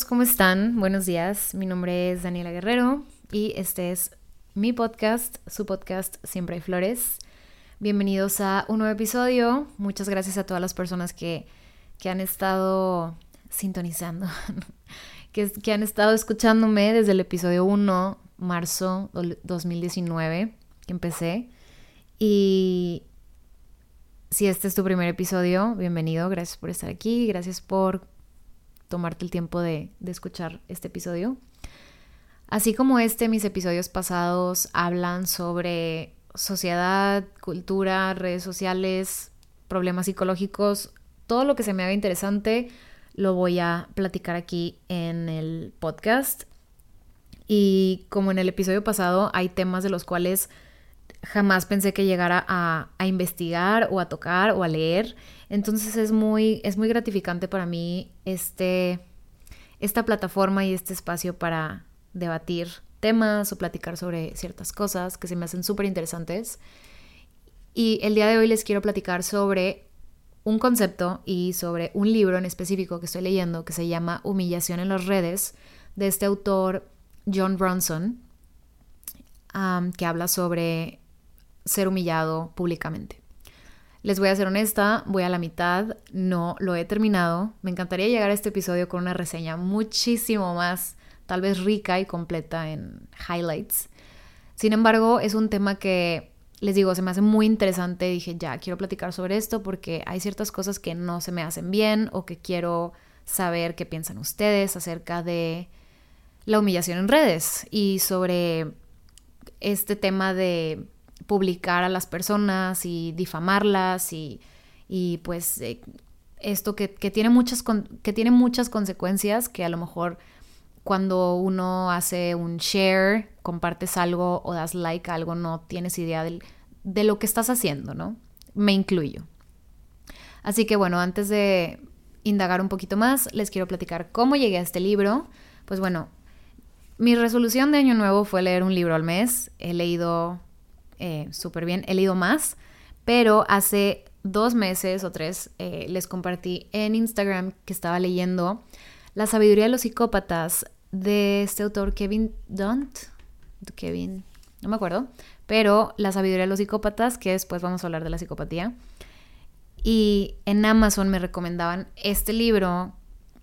Amigos, ¿cómo están? Buenos días. Mi nombre es Daniela Guerrero y este es mi podcast, su podcast Siempre hay flores. Bienvenidos a un nuevo episodio. Muchas gracias a todas las personas que, han estado sintonizando, que, que han estado escuchándome desde el episodio 1, marzo 2019, que empecé. Y si este es tu primer episodio, bienvenido. Gracias por estar aquí. Gracias por tomarte el tiempo de, escuchar este episodio. Así como este, mis episodios pasados hablan sobre sociedad, cultura, redes sociales, problemas psicológicos, todo lo que se me haga interesante lo voy a platicar aquí en el podcast. Y como en el episodio pasado, hay temas de los cuales jamás pensé que llegara a, a investigar o a tocar o a leer. Entonces es muy, es muy gratificante para mí este, esta plataforma y este espacio para debatir temas o platicar sobre ciertas cosas que se me hacen súper interesantes. Y el día de hoy les quiero platicar sobre un concepto y sobre un libro en específico que estoy leyendo que se llama Humillación en las redes de este autor John Bronson, que habla sobre ser humillado públicamente. Les voy a ser honesta, voy a la mitad, no lo he terminado. Me encantaría llegar a este episodio con una reseña muchísimo más, tal vez rica y completa en highlights. Sin embargo, es un tema que, les digo, se me hace muy interesante. Dije, ya, quiero platicar sobre esto porque hay ciertas cosas que no se me hacen bien o que quiero saber qué piensan ustedes acerca de la humillación en redes y sobre este tema de publicar a las personas y difamarlas y, pues eh, esto que, tiene muchas que tiene muchas consecuencias que a lo mejor cuando uno hace un share, compartes algo o das like a algo, no tienes idea de lo que estás haciendo, ¿no? Me incluyo. Así que bueno, antes de indagar un poquito más, les quiero platicar cómo llegué a este libro. Pues bueno, mi resolución de año nuevo fue leer un libro al mes. He leído eh, súper bien. He leído más, pero hace dos meses o tres eh, les compartí en Instagram que estaba leyendo La sabiduría de los psicópatas de este autor Kevin Dunt. Kevin, no me acuerdo, pero La sabiduría de los psicópatas, que después vamos a hablar de la psicopatía. Y en Amazon me recomendaban este libro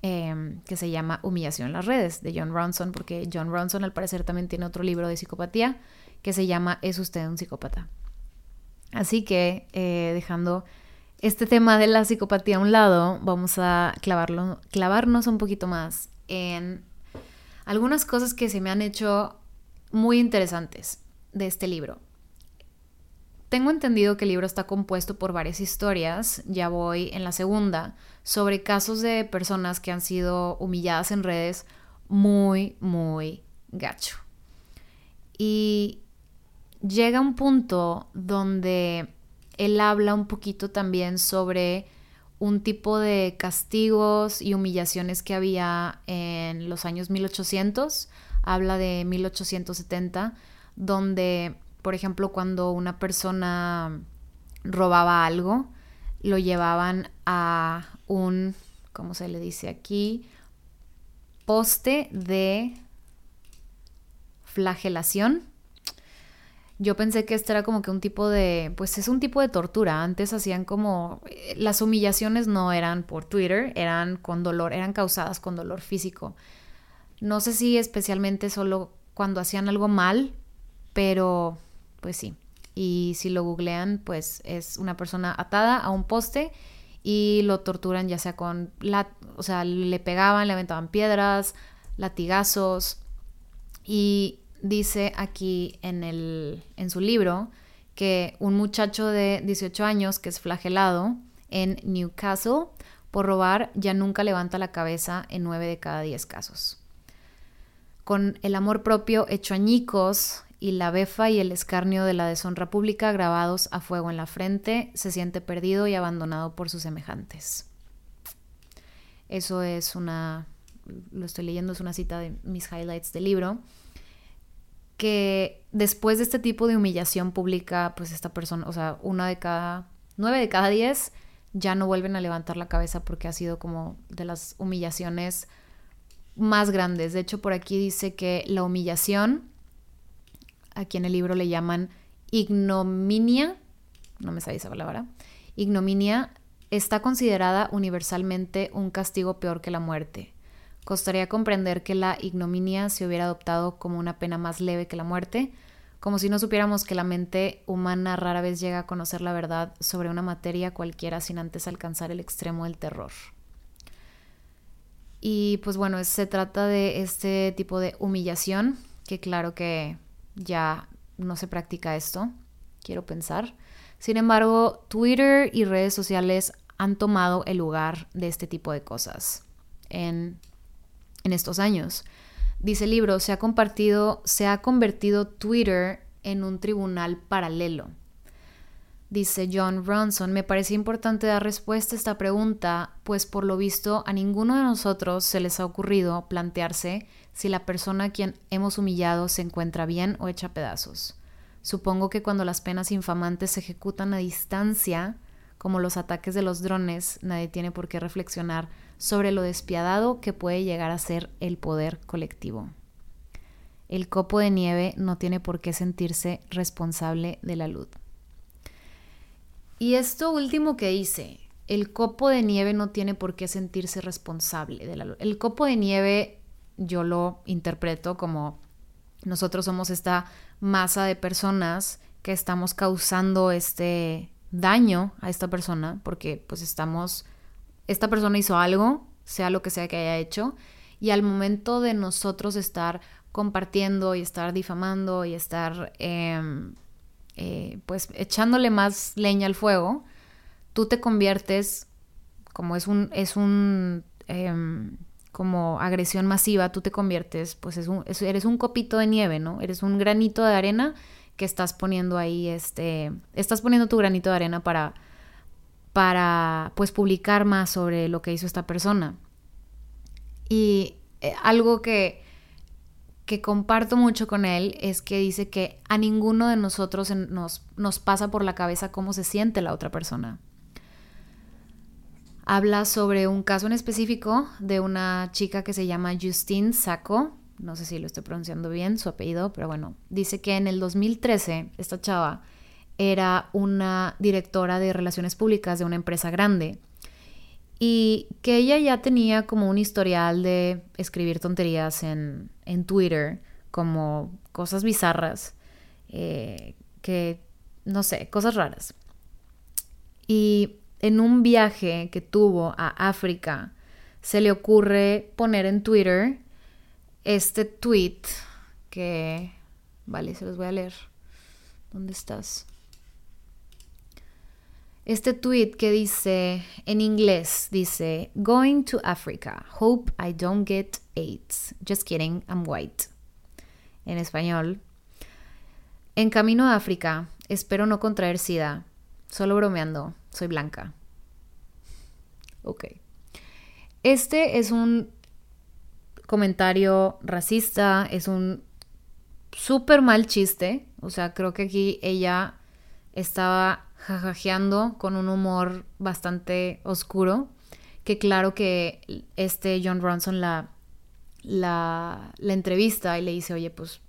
em, que se llama Humillación en las redes de John Ronson, porque John Ronson al parecer también tiene otro libro de psicopatía que se llama ¿Es usted un psicópata? Así que eh, dejando este tema de la psicopatía a un lado, vamos a clavarlo, clavarnos un poquito más en algunas cosas que se me han hecho muy interesantes de este libro. Tengo entendido que el libro está compuesto por varias historias, ya voy en la segunda, sobre casos de personas que han sido humilladas en redes muy, muy gacho. Y llega un punto donde él habla un poquito también sobre un tipo de castigos y humillaciones que había en los años 1800, habla de 1870, donde, por ejemplo, cuando una persona robaba algo, lo llevaban a un, ¿cómo se le dice aquí? Poste de flagelación yo pensé que este era como que un tipo de, pues es un tipo de tortura. Antes hacían como, eh, las humillaciones no eran por Twitter, eran con dolor, eran causadas con dolor físico. No sé si especialmente solo cuando hacían algo mal, pero pues sí. Y si lo googlean, pues es una persona atada a un poste y lo torturan ya sea con, o sea, le pegaban, le aventaban piedras, latigazos y dice aquí en, el, en su libro que un muchacho de 18 años que es flagelado en Newcastle por robar ya nunca levanta la cabeza en 9 de cada 10 casos. Con el amor propio hecho añicos y la befa y el escarnio de la deshonra pública grabados a fuego en la frente, se siente perdido y abandonado por sus semejantes. Eso es una, lo estoy leyendo, es una cita de mis highlights del libro que después de este tipo de humillación pública, pues esta persona, o sea, una de cada, nueve de cada diez ya no vuelven a levantar la cabeza porque ha sido como de las humillaciones más grandes. De hecho, por aquí dice que la humillación, aquí en el libro le llaman ignominia, no me sabía esa palabra, ignominia está considerada universalmente un castigo peor que la muerte. Costaría comprender que la ignominia se hubiera adoptado como una pena más leve que la muerte, como si no supiéramos que la mente humana rara vez llega a conocer la verdad sobre una materia cualquiera sin antes alcanzar el extremo del terror. Y pues bueno, se trata de este tipo de humillación, que claro que ya no se practica esto, quiero pensar. Sin embargo, Twitter y redes sociales han tomado el lugar de este tipo de cosas en, en estos años. Dice el libro, se ha compartido, se ha convertido Twitter en un tribunal paralelo. Dice John Bronson, me parece importante dar respuesta a esta pregunta, pues por lo visto a ninguno de nosotros se les ha ocurrido plantearse si la persona a quien hemos humillado se encuentra bien o hecha pedazos. Supongo que cuando las penas infamantes se ejecutan a distancia, como los ataques de los drones, nadie tiene por qué reflexionar sobre lo despiadado que puede llegar a ser el poder colectivo. El copo de nieve no tiene por qué sentirse responsable de la luz. Y esto último que dice, el copo de nieve no tiene por qué sentirse responsable de la. El copo de nieve yo lo interpreto como nosotros somos esta masa de personas que estamos causando este daño a esta persona porque pues estamos esta persona hizo algo, sea lo que sea que haya hecho, y al momento de nosotros estar compartiendo y estar difamando y estar em, eh, pues echándole más leña al fuego, tú te conviertes, como es un, es un em, como agresión masiva, tú te conviertes, pues es un, eres un copito de nieve, ¿no? Eres un granito de arena que estás poniendo ahí, este, estás poniendo tu granito de arena para para pues publicar más sobre lo que hizo esta persona. Y eh, algo que, que comparto mucho con él es que dice que a ninguno de nosotros nos, pasa por la cabeza cómo se siente la otra persona. Habla sobre un caso en específico de una chica que se llama Justine Sacco, no sé si lo estoy pronunciando bien su apellido, pero bueno, dice que en el 2013 esta chava era una directora de relaciones públicas de una empresa grande y que ella ya tenía como un historial de escribir tonterías en, Twitter, como cosas bizarras, eh, que no sé, cosas raras. Y en un viaje que tuvo a África, se le ocurre poner en Twitter este tweet que, vale, se los voy a leer. ¿Dónde estás? Este tweet que dice en inglés, dice, Going to Africa, hope I don't get AIDS. Just kidding, I'm white. En español, en camino a África, espero no contraer SIDA. Solo bromeando, soy blanca. Ok. Este es un comentario racista, es un súper mal chiste. O sea, creo que aquí ella estaba jajajeando con un humor bastante oscuro, que claro que este John Bronson la, la, la entrevista y le dice, oye, pues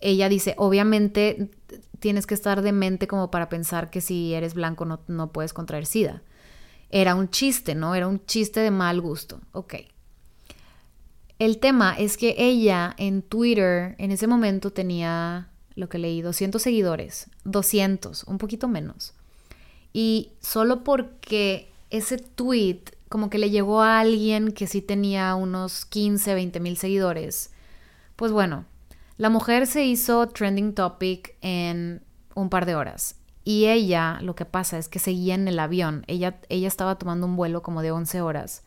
ella dice, obviamente tienes que estar de mente como para pensar que si eres blanco no, no puedes contraer SIDA. Era un chiste, ¿no? Era un chiste de mal gusto. Ok. El tema es que ella en Twitter en ese momento tenía lo que leí, 200 seguidores, 200, un poquito menos. Y solo porque ese tweet como que le llegó a alguien que sí tenía unos 15, 20 mil seguidores, pues bueno, la mujer se hizo trending topic en un par de horas. Y ella, lo que pasa es que seguía en el avión. Ella, ella estaba tomando un vuelo como de 11 horas.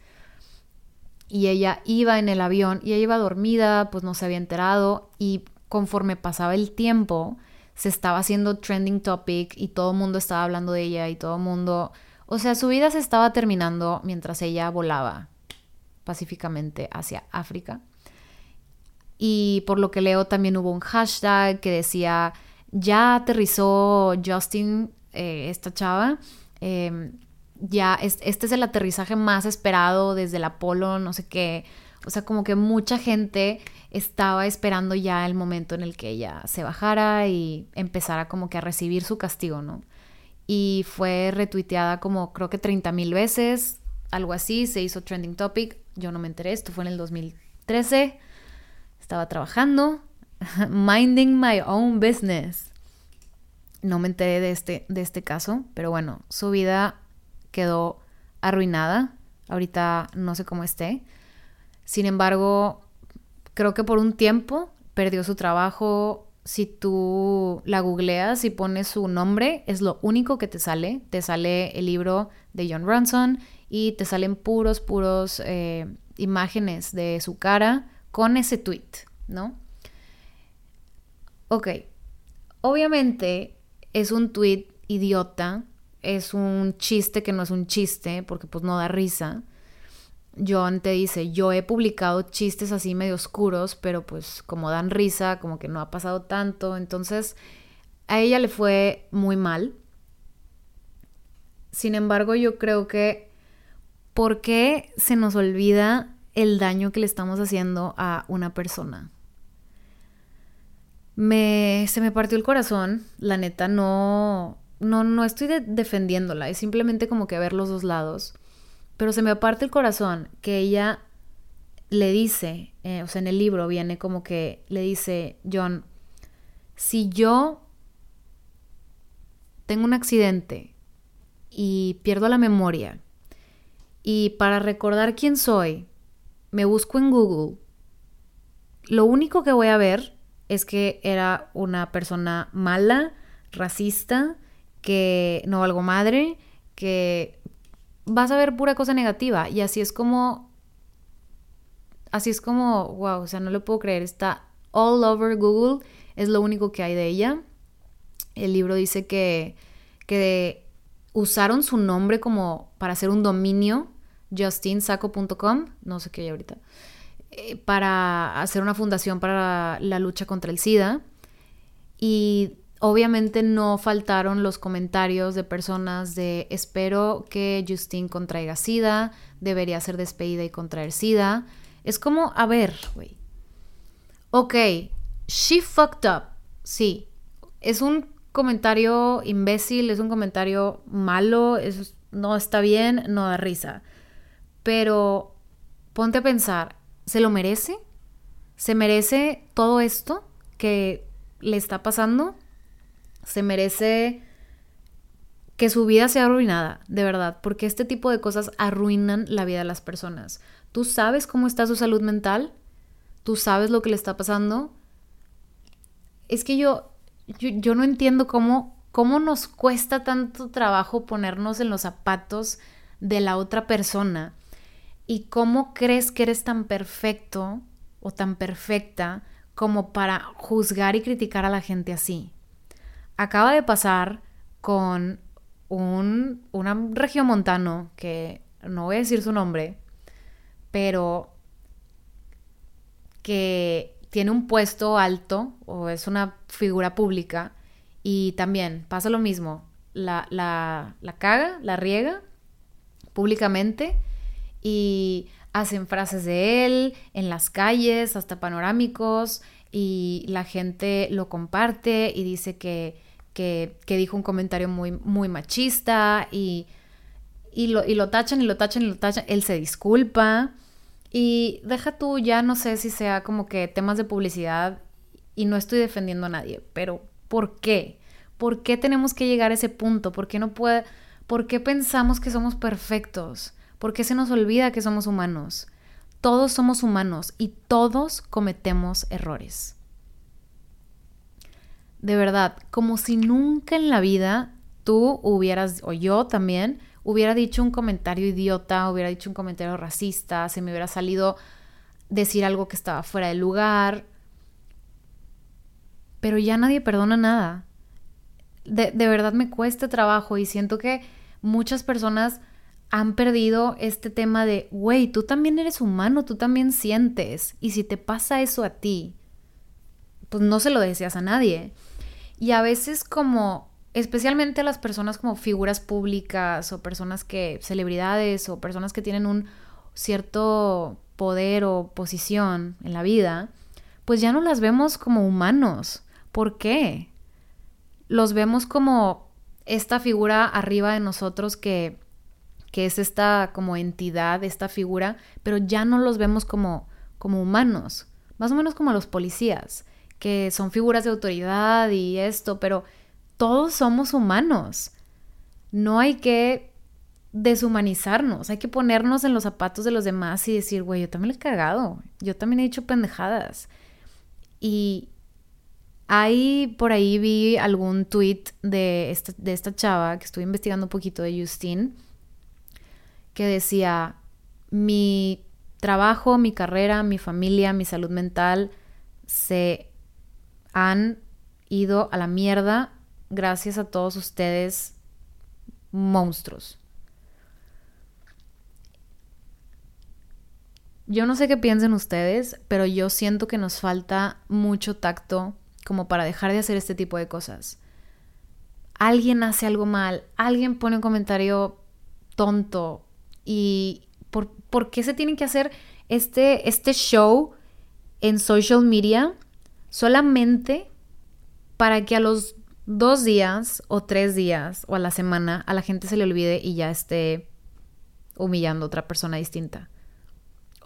Y ella iba en el avión y ella iba dormida, pues no se había enterado. Y conforme pasaba el tiempo, se estaba haciendo trending topic y todo el mundo estaba hablando de ella y todo el mundo, o sea, su vida se estaba terminando mientras ella volaba pacíficamente hacia África. Y por lo que leo también hubo un hashtag que decía, ya aterrizó Justin, eh, esta chava, em, ya este es el aterrizaje más esperado desde el Apolo, no sé qué. O sea, como que mucha gente estaba esperando ya el momento en el que ella se bajara y empezara como que a recibir su castigo, ¿no? Y fue retuiteada como creo que 30 mil veces, algo así, se hizo trending topic, yo no me enteré, esto fue en el 2013, estaba trabajando, minding my own business. No me enteré de este, de este caso, pero bueno, su vida quedó arruinada. Ahorita no sé cómo esté. Sin embargo, creo que por un tiempo perdió su trabajo. Si tú la googleas y pones su nombre, es lo único que te sale. Te sale el libro de John Ronson y te salen puros, puros eh, imágenes de su cara con ese tweet, ¿no? Ok, obviamente es un tweet idiota, es un chiste que no es un chiste, porque pues no da risa. John te dice, yo he publicado chistes así medio oscuros, pero pues como dan risa, como que no ha pasado tanto, entonces a ella le fue muy mal. Sin embargo, yo creo que, ¿por qué se nos olvida el daño que le estamos haciendo a una persona? me, se me partió el corazón, la neta, no, no, no estoy defendiéndola, es simplemente como que ver los dos lados, pero se me aparte el corazón que ella le dice, eh, o sea, en el libro viene como que le dice, John, si yo tengo un accidente y pierdo la memoria, y para recordar quién soy, me busco en Google, lo único que voy a ver es que era una persona mala, racista, que no valgo madre, que vas a ver pura cosa negativa. Y así es como, así es como, wow, o sea, no lo puedo creer, está all over Google, es lo único que hay de ella. El libro dice que, que usaron su nombre como para hacer un dominio, justinsaco.com, no sé qué hay ahorita. Eh, para hacer una fundación para la lucha contra el SIDA. Y obviamente no faltaron los comentarios de personas de espero que Justine contraiga SIDA, debería ser despedida y contraer SIDA. Es como, a ver, güey. Ok, she fucked up. Sí, es un comentario imbécil, es un comentario malo, no está bien, no da risa. Pero ponte a pensar, ¿Se lo merece? ¿Se merece todo esto que le está pasando? ¿Se merece que su vida sea arruinada, de verdad? Porque este tipo de cosas arruinan la vida de las personas. ¿Tú sabes cómo está su salud mental? ¿Tú sabes lo que le está pasando? Es que yo, yo, no entiendo cómo, cómo nos cuesta tanto trabajo ponernos en los zapatos de la otra persona ¿Y cómo crees que eres tan perfecto o tan perfecta como para juzgar y criticar a la gente así? Acaba de pasar con un una montano que no voy a decir su nombre, pero que tiene un puesto alto o es una figura pública y también pasa lo mismo, la, la, la caga, la riega públicamente y hacen frases de él en las calles, hasta panorámicos, y la gente lo comparte y dice que, que, dijo un comentario muy, muy machista y, y, lo, y lo tachan y lo tachan y lo tachan. Él se disculpa y deja tú, ya no sé si sea como que temas de publicidad y no estoy defendiendo a nadie, pero ¿por qué? ¿Por qué tenemos que llegar a ese punto? ¿Por qué no puede, por qué pensamos que somos perfectos? ¿Por qué se nos olvida que somos humanos? Todos somos humanos y todos cometemos errores. De verdad, como si nunca en la vida tú hubieras, o yo también, hubiera dicho un comentario idiota, hubiera dicho un comentario racista, se me hubiera salido decir algo que estaba fuera de lugar. Pero ya nadie perdona nada. De, de verdad me cuesta trabajo y siento que muchas personas han perdido este tema de, güey, tú también eres humano, tú también sientes. Y si te pasa eso a ti, pues no se lo deseas a nadie. Y a veces como, especialmente las personas como figuras públicas o personas que, celebridades o personas que tienen un cierto poder o posición en la vida, pues ya no las vemos como humanos. ¿Por qué? Los vemos como esta figura arriba de nosotros que, que es esta como entidad, esta figura, pero ya no los vemos como, como humanos, más o menos como los policías, que son figuras de autoridad y esto, pero todos somos humanos. No hay que deshumanizarnos, hay que ponernos en los zapatos de los demás y decir, güey, yo también le he cagado, yo también he hecho pendejadas. Y ahí por ahí vi algún tweet de esta, de esta chava que estuve investigando un poquito de Justine, que decía, mi trabajo, mi carrera, mi familia, mi salud mental se han ido a la mierda gracias a todos ustedes monstruos. Yo no sé qué piensen ustedes, pero yo siento que nos falta mucho tacto como para dejar de hacer este tipo de cosas. Alguien hace algo mal, alguien pone un comentario tonto y ¿por, ¿por qué se tiene que hacer este, este show en social media solamente para que a los dos días o tres días o a la semana a la gente se le olvide y ya esté humillando a otra persona distinta?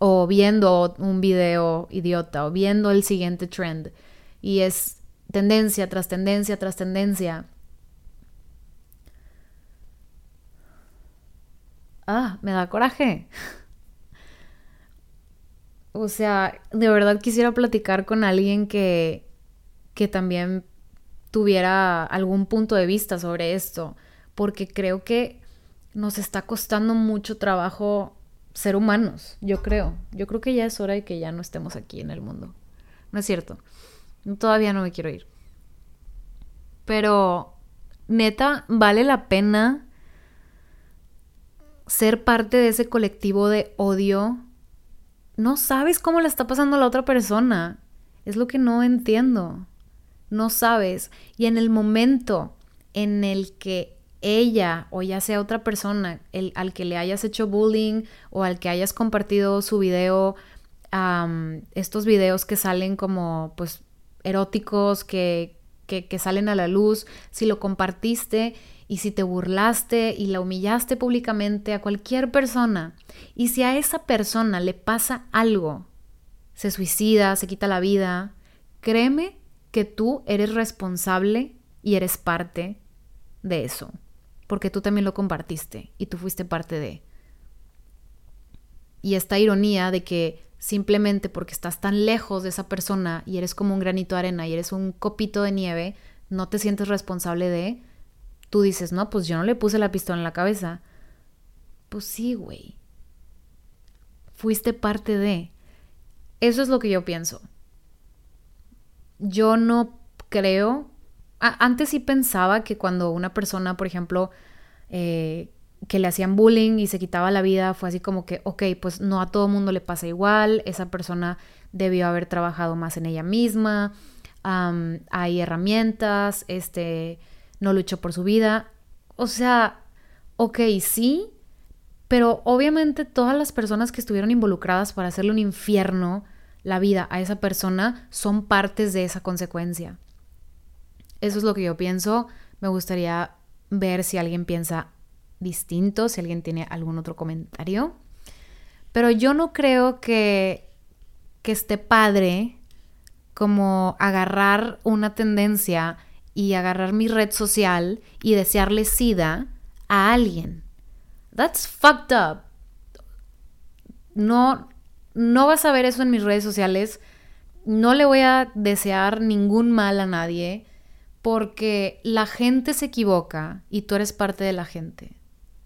o viendo un video idiota o viendo el siguiente trend y es tendencia tras tendencia tras tendencia. Ah, me da coraje. O sea, de verdad quisiera platicar con alguien que, que también tuviera algún punto de vista sobre esto, porque creo que nos está costando mucho trabajo ser humanos, yo creo. Yo creo que ya es hora de que ya no estemos aquí en el mundo. No es cierto. Todavía no me quiero ir. Pero, neta, vale la pena ser parte de ese colectivo de odio. No sabes cómo le está pasando a la otra persona. Es lo que no entiendo. No sabes. Y en el momento en el que ella o ya sea otra persona el, al que le hayas hecho bullying o al que hayas compartido su video, estos videos que salen como pues eróticos, que, que, que salen a la luz, si lo compartiste y si te burlaste y la humillaste públicamente a cualquier persona y si a esa persona le pasa algo, se suicida, se quita la vida, créeme que tú eres responsable y eres parte de eso porque tú también lo compartiste y tú fuiste parte de. Y esta ironía de que simplemente porque estás tan lejos de esa persona y eres como un granito de arena y eres un copito de nieve, no te sientes responsable de, tú dices, no, pues yo no le puse la pistola en la cabeza. Pues sí, güey. Fuiste parte de. Eso es lo que yo pienso. Yo no creo antes sí pensaba que cuando una persona, por ejemplo, eh, que le hacían bullying y se quitaba la vida, fue así como que, ok, pues no a todo mundo le pasa igual, esa persona debió haber trabajado más en ella misma, hay herramientas, este, no luchó por su vida. O sea, ok, sí, pero obviamente todas las personas que estuvieron involucradas para hacerle un infierno la vida a esa persona son partes de esa consecuencia. Eso es lo que yo pienso. Me gustaría ver si alguien piensa distinto, si alguien tiene algún otro comentario. Pero yo no creo que, que esté padre como agarrar una tendencia y agarrar mi red social y desearle sida a alguien. That's fucked up. No, no vas a ver eso en mis redes sociales. No le voy a desear ningún mal a nadie porque la gente se equivoca y tú eres parte de la gente.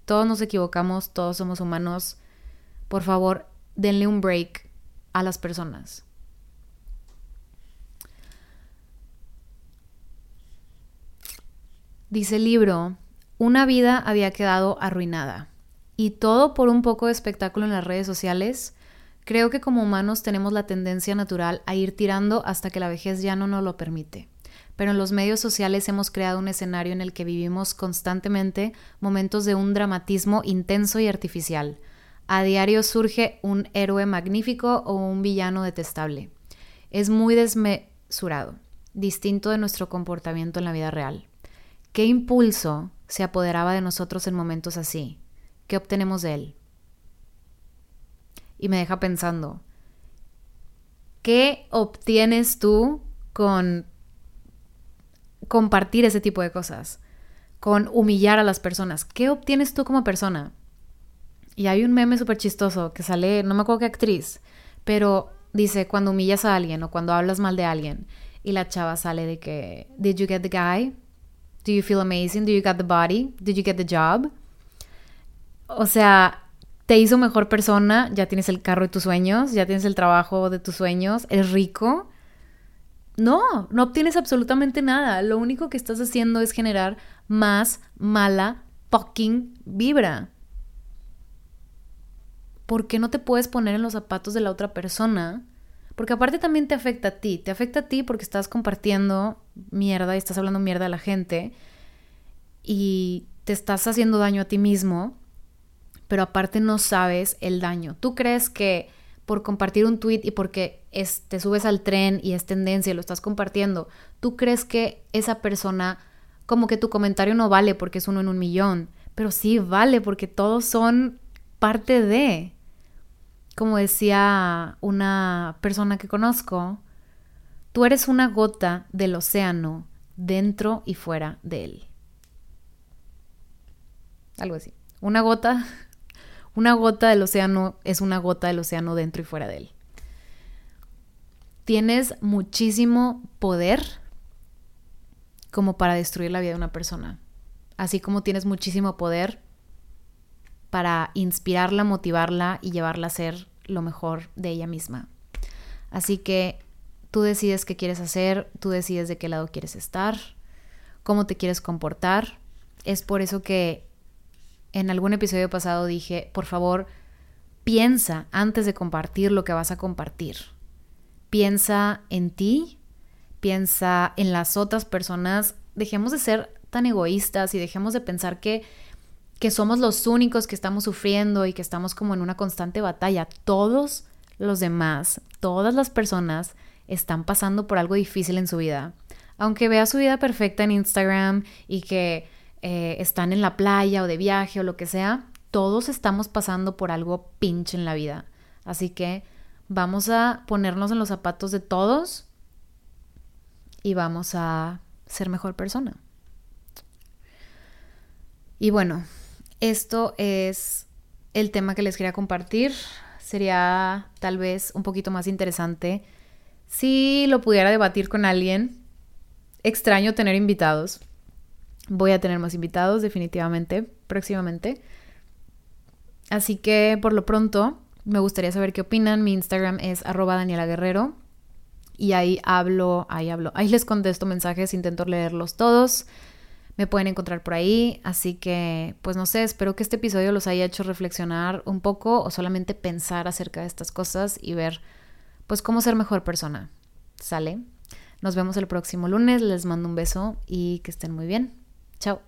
Todos nos equivocamos, todos somos humanos. Por favor, denle un break a las personas. Dice el libro, una vida había quedado arruinada. Y todo por un poco de espectáculo en las redes sociales. Creo que como humanos tenemos la tendencia natural a ir tirando hasta que la vejez ya no nos lo permite pero en los medios sociales hemos creado un escenario en el que vivimos constantemente momentos de un dramatismo intenso y artificial. A diario surge un héroe magnífico o un villano detestable. Es muy desmesurado, distinto de nuestro comportamiento en la vida real. ¿Qué impulso se apoderaba de nosotros en momentos así? ¿Qué obtenemos de él? Y me deja pensando, ¿qué obtienes tú con compartir ese tipo de cosas? Con humillar a las personas. ¿Qué obtienes tú como persona? Y hay un meme súper chistoso que sale, no me acuerdo qué actriz, pero dice cuando humillas a alguien o cuando hablas mal de alguien y la chava sale de que, ¿Did you get the guy? Do you feel amazing? Do you get the body? Did you get the job? O sea, te hizo mejor persona, ya tienes el carro de tus sueños, ya tienes el trabajo de tus sueños, eres rico. No, no obtienes absolutamente nada. Lo único que estás haciendo es generar más mala fucking vibra. ¿por qué no te puedes poner en los zapatos de la otra persona? Porque aparte también te afecta a ti, te afecta a ti porque estás compartiendo mierda y estás hablando mierda a la gente y te estás haciendo daño a ti mismo, pero aparte no sabes el daño. Tú crees que por compartir un tweet y porque te subes al tren y es tendencia y lo estás compartiendo, tú crees que esa persona, como que tu comentario no vale porque es uno en un millón, pero sí vale porque todos son parte de como decía una persona que conozco, tú eres una gota del océano dentro y fuera de él. Algo así. Una gota, una gota del océano es una gota del océano dentro y fuera de él. Tienes muchísimo poder como para destruir la vida de una persona. Así como tienes muchísimo poder para inspirarla, motivarla y llevarla a ser lo mejor de ella misma. Así que tú decides qué quieres hacer, tú decides de qué lado quieres estar, cómo te quieres comportar. Es por eso que en algún episodio pasado dije, por favor, piensa antes de compartir lo que vas a compartir. Piensa en ti, piensa en las otras personas. Dejemos de ser tan egoístas y dejemos de pensar que que somos los únicos que estamos sufriendo y que estamos como en una constante batalla. Todos los demás, todas las personas están pasando por algo difícil en su vida. Aunque vea su vida perfecta en Instagram y que eh, están en la playa o de viaje o lo que sea, todos estamos pasando por algo pinche en la vida. Así que vamos a ponernos en los zapatos de todos y vamos a ser mejor persona. Y bueno, esto es el tema que les quería compartir. Sería tal vez un poquito más interesante si lo pudiera debatir con alguien. Extraño tener invitados. Voy a tener más invitados definitivamente próximamente. Así que por lo pronto me gustaría saber qué opinan. Mi Instagram es arroba Daniela. Y ahí hablo, ahí hablo, ahí les contesto mensajes, intento leerlos todos me pueden encontrar por ahí. Así que, pues no sé, espero que este episodio los haya hecho reflexionar un poco o solamente pensar acerca de estas cosas y ver, pues, cómo ser mejor persona. ¿Sale? Nos vemos el próximo lunes, les mando un beso y que estén muy bien. Chao.